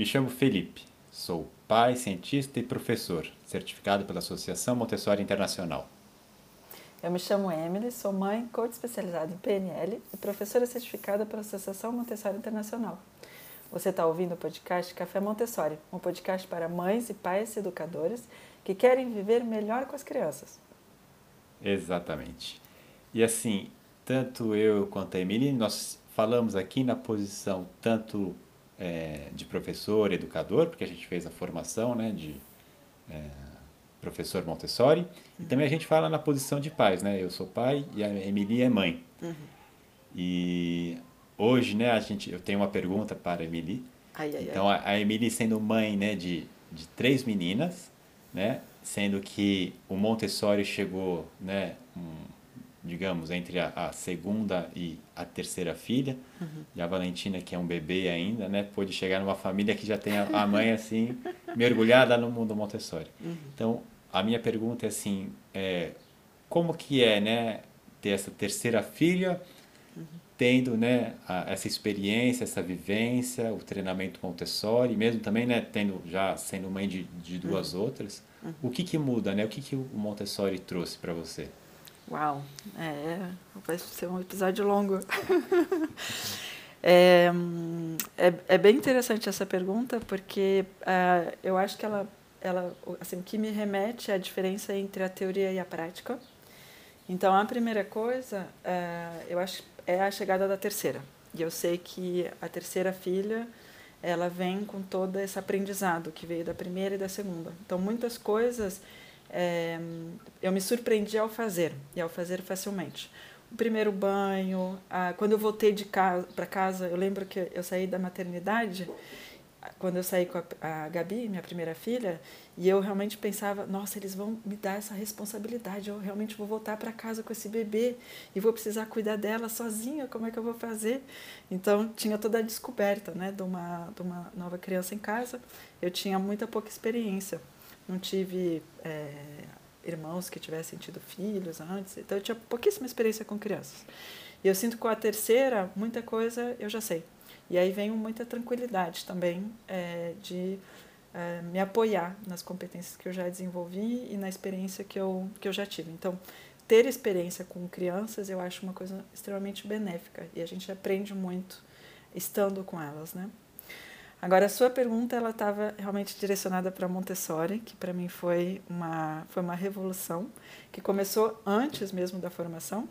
Me chamo Felipe, sou pai, cientista e professor, certificado pela Associação Montessori Internacional. Eu me chamo Emily, sou mãe, coach especializada em PNL e professora certificada pela Associação Montessori Internacional. Você está ouvindo o podcast Café Montessori, um podcast para mães e pais educadores que querem viver melhor com as crianças. Exatamente. E assim, tanto eu quanto a Emily, nós falamos aqui na posição tanto é, de professor, educador, porque a gente fez a formação né, de é, professor Montessori, uhum. e também a gente fala na posição de pais, né? Eu sou pai e a Emily é mãe. Uhum. E hoje, né, a gente, eu tenho uma pergunta para a Emily. Ai, ai, então, ai. a Emily sendo mãe né, de, de três meninas, né, sendo que o Montessori chegou, né, um, digamos, entre a, a, segunda e a terceira filha. Uhum. E a Valentina, que é um bebê ainda, né, pôde chegar numa família que já tem a, a mãe, assim, mergulhada no mundo Montessori. Uhum. Então, a minha pergunta é assim, é, como que é, né, ter essa terceira filha, uhum. tendo, né, a, essa experiência, essa vivência, o treinamento Montessori, mesmo também, né, tendo já sendo mãe de, de duas uhum. outras, uhum. o que que muda, né, o que que o Montessori trouxe para você? Uau, é, vai ser um episódio longo. é, é, é, bem interessante essa pergunta, porque uh, eu acho que ela, ela, assim, que me remete é a diferença entre a teoria e a prática. Então, a primeira coisa, uh, eu acho, é a chegada da terceira. E eu sei que a terceira filha, ela vem com todo esse aprendizado que veio da primeira e da segunda. Então, muitas coisas é, eu me surpreendi ao fazer, e ao fazer facilmente. O primeiro banho, a, quando eu voltei de casa para casa, eu lembro que eu saí da maternidade, quando eu saí com a, a Gabi, minha primeira filha, e eu realmente pensava, nossa, eles vão me dar essa responsabilidade, eu realmente vou voltar para casa com esse bebê e vou precisar cuidar dela sozinha, como é que eu vou fazer? Então, tinha toda a descoberta, né, de uma, de uma nova criança em casa. Eu tinha muita pouca experiência não tive é, irmãos que tivessem tido filhos antes, então eu tinha pouquíssima experiência com crianças. E eu sinto que com a terceira, muita coisa eu já sei. E aí vem muita tranquilidade também é, de é, me apoiar nas competências que eu já desenvolvi e na experiência que eu, que eu já tive. Então, ter experiência com crianças eu acho uma coisa extremamente benéfica e a gente aprende muito estando com elas, né? Agora, a sua pergunta ela estava realmente direcionada para Montessori, que para mim foi uma, foi uma revolução, que começou antes mesmo da formação.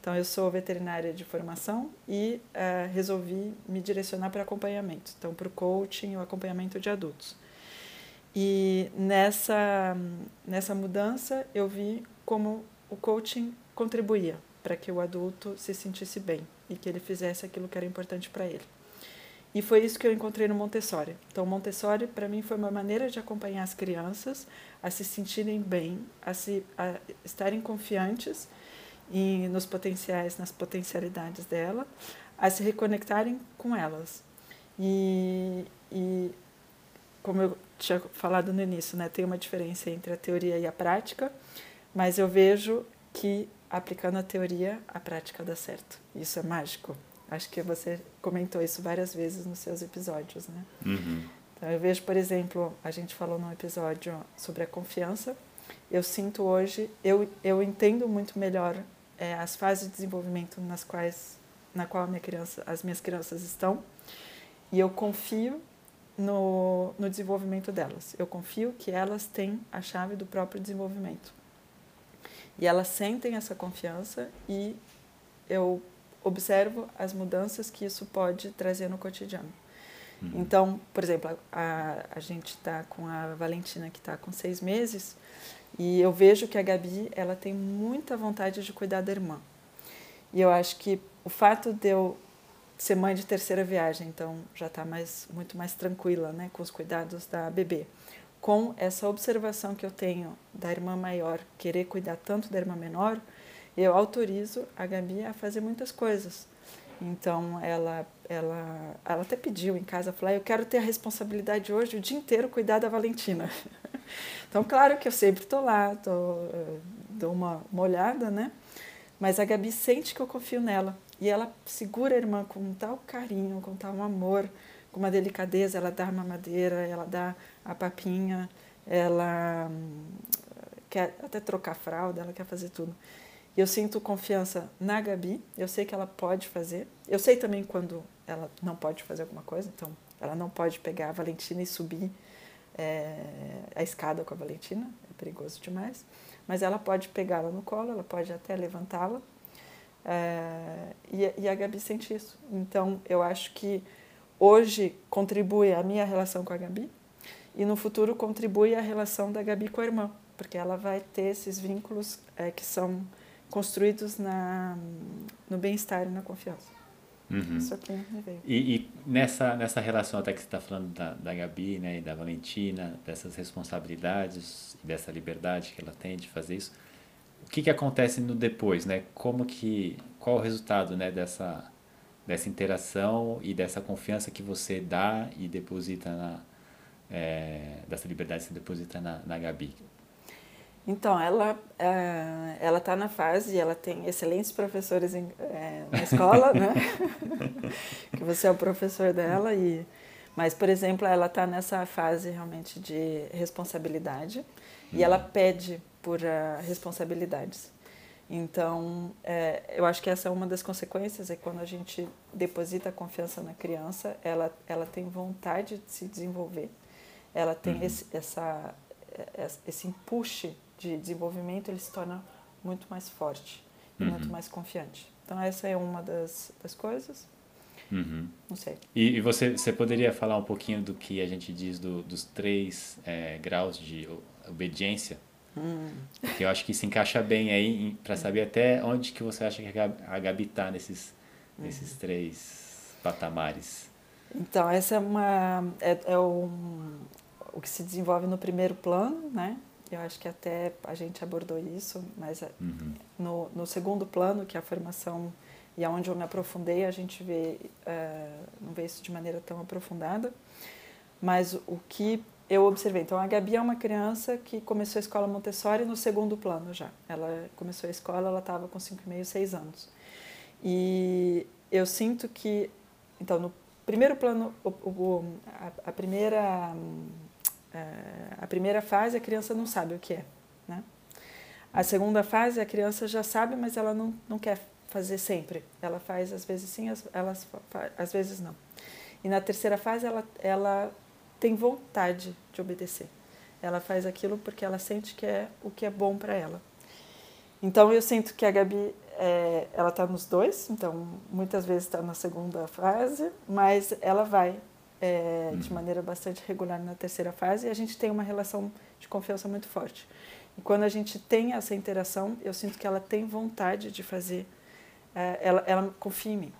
Então, eu sou veterinária de formação e uh, resolvi me direcionar para acompanhamento, então, para o coaching, o acompanhamento de adultos. E nessa, nessa mudança, eu vi como o coaching contribuía para que o adulto se sentisse bem e que ele fizesse aquilo que era importante para ele. E foi isso que eu encontrei no Montessori. Então, Montessori, para mim, foi uma maneira de acompanhar as crianças a se sentirem bem, a, se, a estarem confiantes em, nos potenciais, nas potencialidades dela, a se reconectarem com elas. E, e como eu tinha falado no início, né, tem uma diferença entre a teoria e a prática, mas eu vejo que aplicando a teoria, a prática dá certo. Isso é mágico. Acho que você comentou isso várias vezes nos seus episódios, né? Uhum. Então, eu vejo, por exemplo, a gente falou num episódio sobre a confiança. Eu sinto hoje, eu, eu entendo muito melhor é, as fases de desenvolvimento nas quais, na qual minha criança, as minhas crianças estão, e eu confio no, no desenvolvimento delas. Eu confio que elas têm a chave do próprio desenvolvimento. E elas sentem essa confiança e eu observo as mudanças que isso pode trazer no cotidiano. Uhum. Então, por exemplo, a, a gente está com a Valentina que está com seis meses e eu vejo que a Gabi ela tem muita vontade de cuidar da irmã. E eu acho que o fato de eu ser mãe de terceira viagem, então já está mais muito mais tranquila, né, com os cuidados da bebê. Com essa observação que eu tenho da irmã maior querer cuidar tanto da irmã menor, eu autorizo a Gabi a fazer muitas coisas. Então ela ela ela até pediu em casa, falou: ah, "Eu quero ter a responsabilidade hoje o dia inteiro cuidar da Valentina". então claro que eu sempre estou lá, tô, dou uma, uma olhada, né? Mas a Gabi sente que eu confio nela e ela segura a irmã com tal carinho, com tal amor, com uma delicadeza, ela dá a mamadeira, ela dá a papinha, ela hum, quer até trocar fralda, ela quer fazer tudo. Eu sinto confiança na Gabi, eu sei que ela pode fazer. Eu sei também quando ela não pode fazer alguma coisa, então ela não pode pegar a Valentina e subir é, a escada com a Valentina, é perigoso demais. Mas ela pode pegá-la no colo, ela pode até levantá-la. É, e, e a Gabi sente isso. Então eu acho que hoje contribui a minha relação com a Gabi e no futuro contribui a relação da Gabi com a irmã, porque ela vai ter esses vínculos é, que são construídos na, no bem-estar e na confiança. Uhum. Isso aqui me veio. E, e, nessa, nessa relação até que você está falando da, da Gabi né, e da Valentina, dessas responsabilidades e dessa liberdade que ela tem de fazer isso, o que, que acontece no depois, né? Como que, qual o resultado né, dessa, dessa interação e dessa confiança que você dá e deposita na, é, dessa liberdade que você deposita na, na Gabi? Então, ela é, ela está na fase, ela tem excelentes professores em, é, na escola, né? que você é o professor dela e mas por exemplo ela está nessa fase realmente de responsabilidade uhum. e ela pede por uh, responsabilidades então é, eu acho que essa é uma das consequências é quando a gente deposita a confiança na criança ela ela tem vontade de se desenvolver ela tem uhum. esse, essa esse empuxe de desenvolvimento, ele se torna muito mais forte e uhum. muito mais confiante. Então, essa é uma das, das coisas. Uhum. Não sei. E, e, você, você poderia falar um pouquinho do que a gente diz do, dos três é, graus de obediência? Hum. Que eu acho que se encaixa bem aí para saber até onde que você acha que a Gabi está nesses, uhum. nesses três patamares. Então, essa é uma... É, é um, o que se desenvolve no primeiro plano, né? Eu acho que até a gente abordou isso, mas é, uhum. no, no segundo plano, que é a formação e aonde eu me aprofundei, a gente vê, uh, não vê isso de maneira tão aprofundada, mas o que eu observei. Então, a Gabi é uma criança que começou a escola Montessori no segundo plano já. Ela começou a escola, ela estava com 5,5, 6 anos. E eu sinto que, então, no primeiro plano, o, o, a, a primeira a primeira fase a criança não sabe o que é, né? A segunda fase a criança já sabe, mas ela não, não quer fazer sempre. Ela faz às vezes sim, às, elas, às vezes não. E na terceira fase ela, ela tem vontade de obedecer. Ela faz aquilo porque ela sente que é o que é bom para ela. Então eu sinto que a Gabi é, ela está nos dois, então muitas vezes está na segunda fase, mas ela vai é, uhum. de maneira bastante regular na terceira fase e a gente tem uma relação de confiança muito forte. E quando a gente tem essa interação, eu sinto que ela tem vontade de fazer, é, ela, ela confia em mim.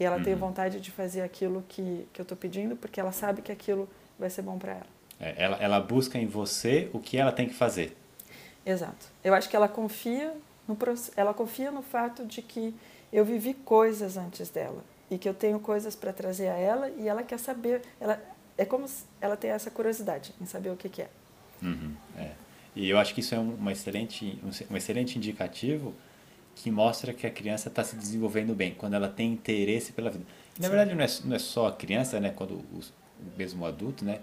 E ela uhum. tem vontade de fazer aquilo que, que eu estou pedindo, porque ela sabe que aquilo vai ser bom para ela. É, ela. Ela busca em você o que ela tem que fazer. Exato. Eu acho que ela confia no, ela confia no fato de que eu vivi coisas antes dela e que eu tenho coisas para trazer a ela e ela quer saber. Ela, é como ela tem essa curiosidade em saber o que, que é. Uhum, é. E eu acho que isso é uma excelente, um excelente indicativo que mostra que a criança está se desenvolvendo bem, quando ela tem interesse pela vida. na verdade, não é, não é só a criança, né? quando o, o mesmo adulto, né?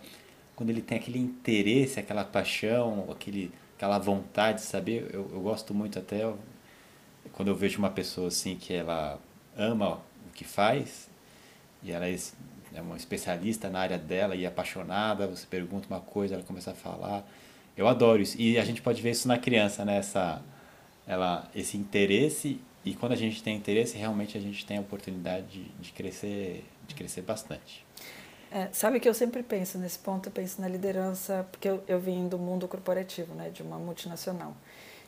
quando ele tem aquele interesse, aquela paixão, aquele, aquela vontade de saber. Eu, eu gosto muito até quando eu vejo uma pessoa assim que ela ama que faz, e ela é, é uma especialista na área dela e é apaixonada, você pergunta uma coisa, ela começa a falar. Eu adoro isso. E a gente pode ver isso na criança, né? Essa, ela, esse interesse, e quando a gente tem interesse, realmente a gente tem a oportunidade de, de crescer, de crescer bastante. É, sabe que eu sempre penso nesse ponto, eu penso na liderança, porque eu, eu vim do mundo corporativo, né, de uma multinacional.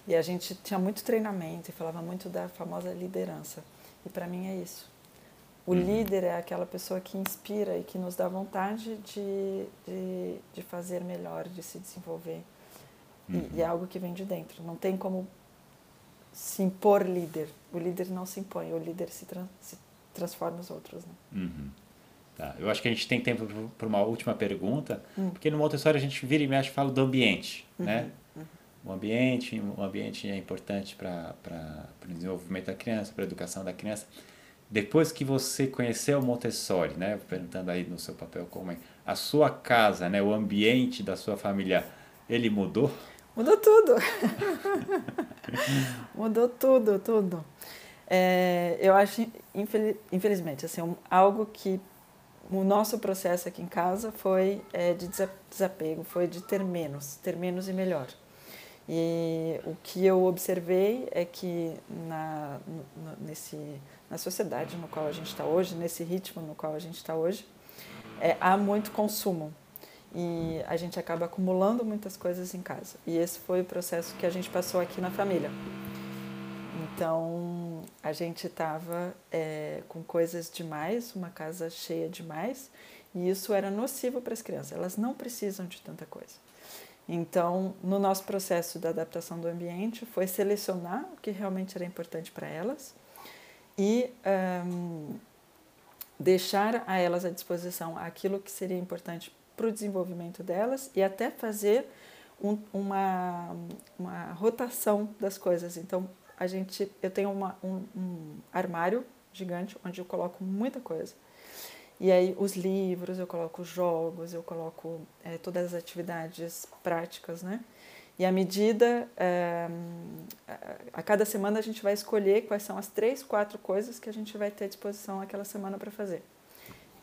E a gente tinha muito treinamento e falava muito da famosa liderança. E para mim é isso. O uhum. líder é aquela pessoa que inspira e que nos dá vontade de, de, de fazer melhor, de se desenvolver. Uhum. E, e, é algo que vem de dentro. Não tem como se impor líder. O líder não se impõe, o líder se, trans, se transforma os outros. Né? Uhum. Tá. Eu acho que a gente tem tempo para uma última pergunta, hum. porque no Montessori a gente vira e mexe fala do ambiente, uhum. né? Uhum. O ambiente, o ambiente é importante para o desenvolvimento da criança, para a educação da criança. Depois que você conheceu Montessori, né, perguntando aí no seu papel como é, a sua casa, né, o ambiente da sua família, ele mudou? Mudou tudo. Mudou tudo, tudo. É, eu acho, infeliz, infelizmente, assim, algo que o nosso processo aqui em casa foi é, de desapego, foi de ter menos, ter menos e melhor. E o que eu observei é que na, nesse, na sociedade no qual a gente está hoje, nesse ritmo no qual a gente está hoje, é, há muito consumo e a gente acaba acumulando muitas coisas em casa. E esse foi o processo que a gente passou aqui na família. Então a gente estava é, com coisas demais, uma casa cheia demais, e isso era nocivo para as crianças. Elas não precisam de tanta coisa. Então, no nosso processo da adaptação do ambiente, foi selecionar o que realmente era importante para elas e um, deixar a elas à disposição aquilo que seria importante para o desenvolvimento delas e até fazer um, uma, uma rotação das coisas. Então, a gente, eu tenho uma, um, um armário gigante onde eu coloco muita coisa. E aí os livros, eu coloco jogos, eu coloco é, todas as atividades práticas, né? E à medida, é, a cada semana a gente vai escolher quais são as três, quatro coisas que a gente vai ter à disposição aquela semana para fazer.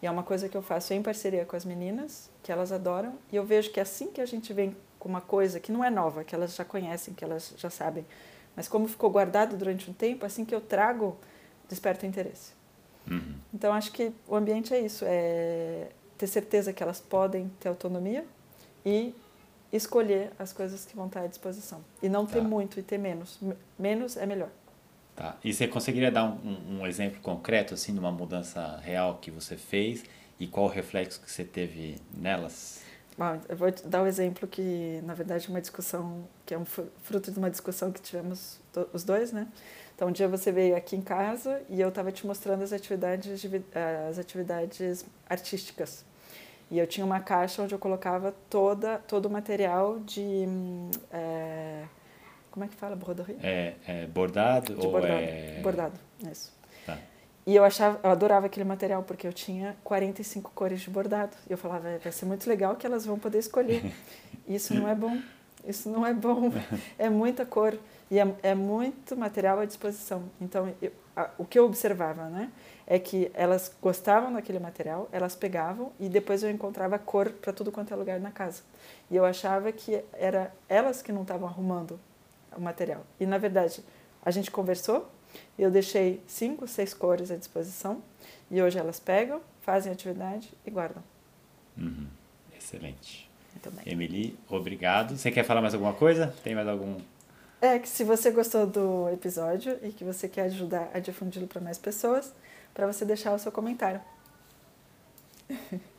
E é uma coisa que eu faço em parceria com as meninas, que elas adoram, e eu vejo que assim que a gente vem com uma coisa que não é nova, que elas já conhecem, que elas já sabem, mas como ficou guardado durante um tempo, assim que eu trago, desperta interesse. Uhum. Então acho que o ambiente é isso, é ter certeza que elas podem ter autonomia e escolher as coisas que vão estar à disposição. E não ter tá. muito e ter menos. Menos é melhor. Tá. E você conseguiria dar um, um, exemplo concreto, assim, de uma mudança real que você fez e qual o reflexo que você teve nelas? Bom, eu vou dar um exemplo que, na verdade, é uma discussão, que é um fruto de uma discussão que tivemos os dois, né? Então, um dia você veio aqui em casa e eu estava te mostrando as atividades, as atividades artísticas. E eu tinha uma caixa onde eu colocava toda, todo o material de. É, como é que fala? Broderie? É, é bordado de ou bordado. é. Bordado, isso. Tá. E eu achava, eu adorava aquele material porque eu tinha 45 cores de bordado. E eu falava, vai ser muito legal que elas vão poder escolher. Isso não é bom. Isso não é bom. É muita cor. E é, é muito material à disposição. Então, eu, a, o que eu observava, né? É que elas gostavam daquele material, elas pegavam e depois eu encontrava cor para tudo quanto é lugar na casa. E eu achava que era elas que não estavam arrumando o material. E, na verdade, a gente conversou, eu deixei cinco, seis cores à disposição e hoje elas pegam, fazem atividade e guardam. Uhum. Excelente. Muito bem. Emily, obrigado. Você quer falar mais alguma coisa? Tem mais algum é que se você gostou do episódio e que você quer ajudar a difundi-lo para mais pessoas, para você deixar o seu comentário.